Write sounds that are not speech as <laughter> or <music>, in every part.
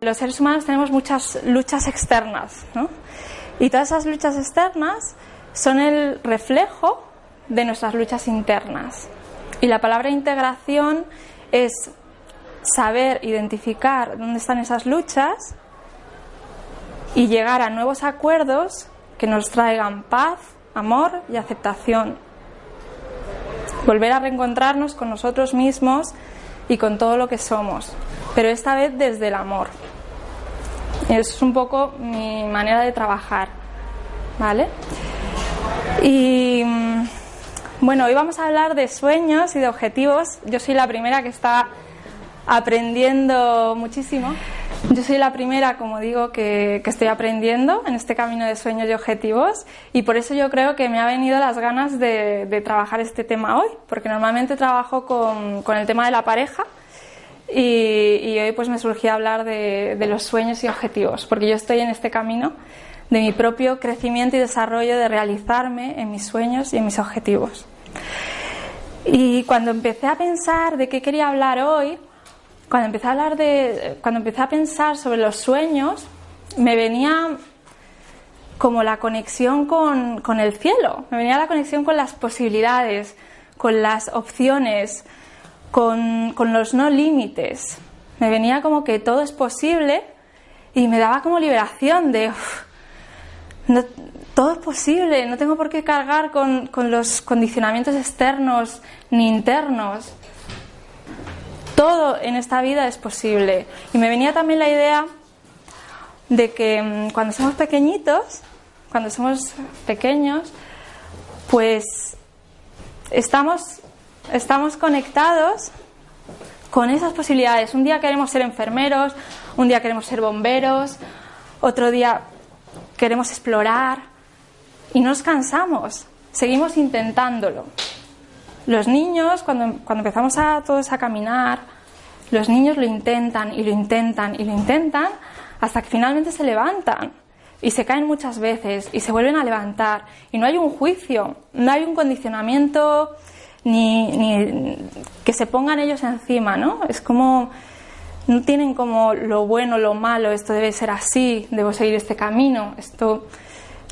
Los seres humanos tenemos muchas luchas externas, ¿no? Y todas esas luchas externas son el reflejo de nuestras luchas internas. Y la palabra integración es saber identificar dónde están esas luchas y llegar a nuevos acuerdos que nos traigan paz, amor y aceptación. Volver a reencontrarnos con nosotros mismos y con todo lo que somos, pero esta vez desde el amor. Es un poco mi manera de trabajar, ¿vale? Y mm, bueno, hoy vamos a hablar de sueños y de objetivos. Yo soy la primera que está aprendiendo muchísimo. <laughs> Yo soy la primera, como digo, que, estoy aprendiendo en este camino de sueños y objetivos y por eso yo creo que me ha venido las ganas de, trabajar este tema hoy, porque normalmente trabajo con, el tema de la pareja y, hoy pues me surgió hablar de, de los sueños y objetivos, porque yo estoy en este camino de mi propio crecimiento y desarrollo, de realizarme en mis sueños y en mis objetivos. Y cuando empecé a pensar de qué quería hablar hoy, cuando empecé a hablar de, cuando empecé a pensar sobre los sueños, me venía como la conexión con, con el cielo, me venía la conexión con las posibilidades, con las opciones, con, con los no límites. Me venía como que todo es posible y me daba como liberación de todo es posible, no tengo por qué cargar con, los condicionamientos externos ni internos. Todo en esta vida es posible. Y me venía también la idea de que mm, cuando somos pequeñitos, cuando somos pequeños, pues estamos, estamos conectados con esas posibilidades. Un día queremos ser enfermeros, un día queremos ser bomberos, otro día queremos explorar, y nos cansamos, seguimos intentándolo. Los niños, cuando, empezamos a todos a caminar, los niños lo intentan y lo intentan y lo intentan hasta que finalmente se levantan y se caen muchas veces y se vuelven a levantar y no hay un juicio, no hay un condicionamiento ni, ni que se pongan ellos encima, ¿no? Es como no tienen como lo bueno, lo malo, esto debe ser así, debo seguir este camino, esto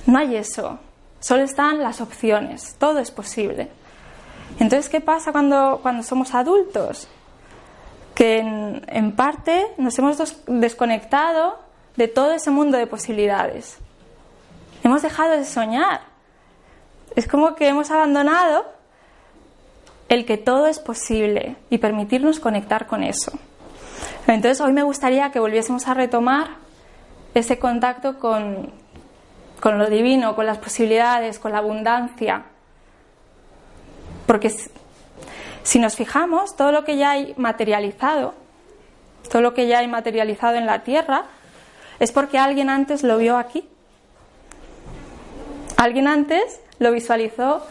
no hay eso. Solo están las opciones, todo es posible. Entonces, ¿qué pasa cuando, cuando somos adultos? Que en, parte nos hemos desconectado de todo ese mundo de posibilidades. Hemos dejado de soñar. Es como que hemos abandonado el que todo es posible y permitirnos conectar con eso. Entonces hoy me gustaría que volviésemos a retomar ese contacto con, con lo divino, con las posibilidades, con la abundancia. Porque si nos fijamos, todo lo que ya hay materializado, todo lo que ya hay materializado en la tierra, es porque alguien antes lo vio aquí. Alguien antes lo visualizó,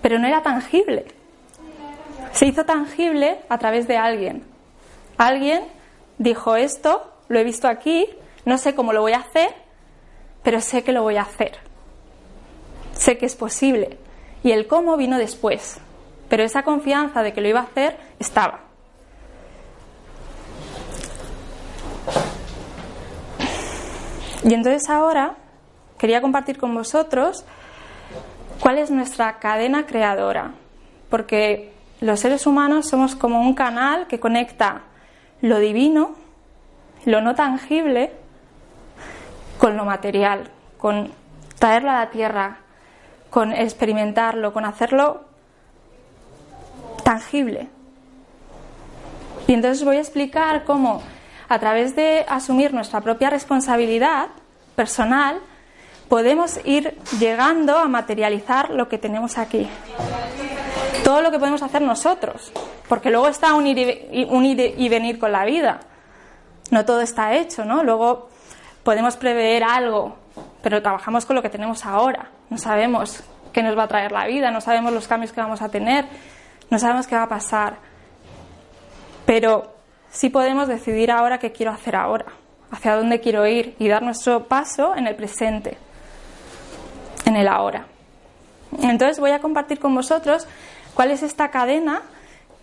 pero no era tangible. Se hizo tangible a través de alguien. Alguien dijo esto, lo he visto aquí, no sé cómo lo voy a hacer, pero sé que lo voy a hacer. Sé que es posible. Y el cómo vino después. Pero esa confianza de que lo iba a hacer estaba. Y entonces ahora quería compartir con vosotros cuál es nuestra cadena creadora. Porque los seres humanos somos como un canal que conecta lo divino, lo no tangible, con lo material, con traerlo a la tierra, con experimentarlo, con hacerlo tangible. Y entonces voy a explicar cómo, a través de asumir nuestra propia responsabilidad personal, podemos ir llegando a materializar lo que tenemos aquí. Todo lo que podemos hacer nosotros, porque luego está un ir y, venir con la vida. No todo está hecho, ¿no? Luego podemos prever algo, pero trabajamos con lo que tenemos ahora. No sabemos qué nos va a traer la vida, no sabemos los cambios que vamos a tener, no sabemos qué va a pasar. Pero sí podemos decidir ahora qué quiero hacer ahora, hacia dónde quiero ir y dar nuestro paso en el presente, en el ahora. Entonces voy a compartir con vosotros cuál es esta cadena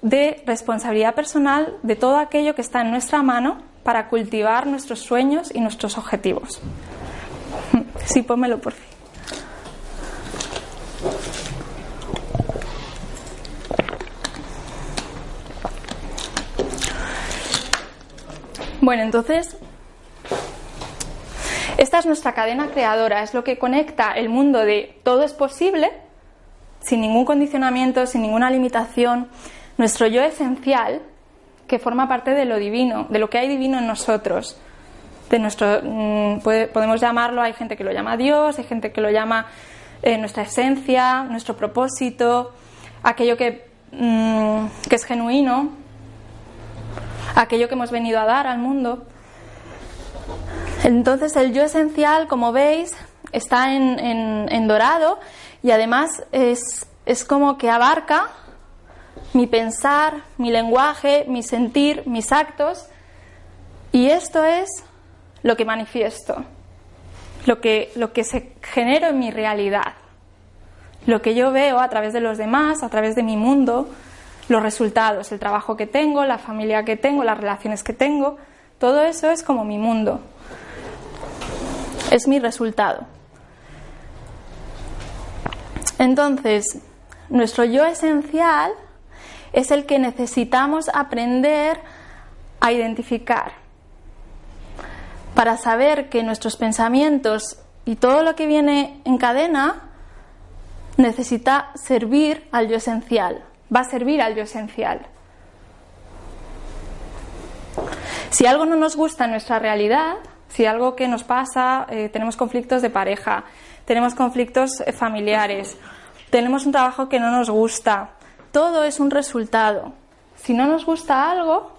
de responsabilidad personal de todo aquello que está en nuestra mano para cultivar nuestros sueños y nuestros objetivos. Sí, pónmelo por fin. Bueno, entonces, esta es nuestra cadena creadora, es lo que conecta el mundo de todo es posible, sin ningún condicionamiento, sin ninguna limitación, nuestro yo esencial, que forma parte de lo divino, de lo que hay divino en nosotros. De nuestro, mm, podemos llamarlo, hay gente que lo llama Dios, hay gente que lo llama eh, nuestra esencia, nuestro propósito, aquello que, mm, que es genuino, aquello que hemos venido a dar al mundo. Entonces el yo esencial, como veis, está en, dorado y además es, es como que abarca mi pensar, mi lenguaje, mi sentir, mis actos y esto es lo que manifiesto, lo que, lo que se genera en mi realidad, lo que yo veo a través de los demás, a través de mi mundo, los resultados, el trabajo que tengo, la familia que tengo, las relaciones que tengo, todo eso es como mi mundo. Es mi resultado. Entonces, nuestro yo esencial es el que necesitamos aprender a identificar para saber que nuestros pensamientos y todo lo que viene en cadena necesita servir al yo esencial, va a servir al yo esencial. Si algo no nos gusta en nuestra realidad, si algo que nos pasa, eh, tenemos conflictos de pareja, tenemos conflictos eh, familiares, tenemos un trabajo que no nos gusta, todo es un resultado. Si no nos gusta algo,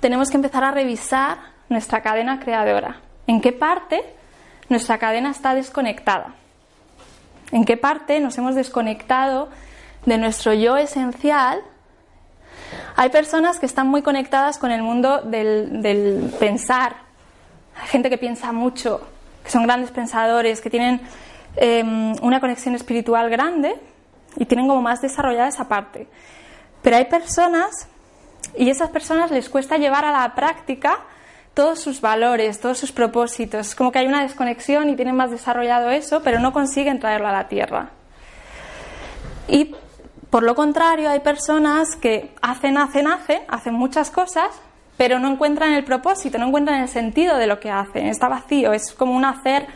tenemos que empezar a revisar nuestra cadena creadora. ¿En qué parte nuestra cadena está desconectada? ¿En qué parte nos hemos desconectado de nuestro yo esencial, hay personas que están muy conectadas con el mundo del, pensar. Hay gente que piensa mucho, que son grandes pensadores, que tienen em, una conexión espiritual grande y tienen como más desarrollada esa parte. Pero hay personas, y esas personas les cuesta llevar a la práctica todos sus valores, todos sus propósitos. Como que hay una desconexión y tienen más desarrollado eso, pero no consiguen traerlo a la tierra. Y por lo contrario, hay personas que hacen, hacen, hacen, hacen muchas cosas, pero no encuentran el propósito, no encuentran el sentido de lo que hacen. Está vacío, es como un hacer,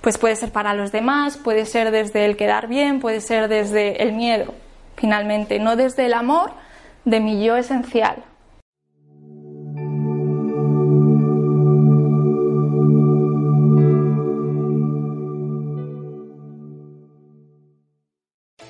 pues puede ser para los demás, puede ser desde el quedar bien, puede ser desde el miedo, finalmente, no desde el amor de mi yo esencial.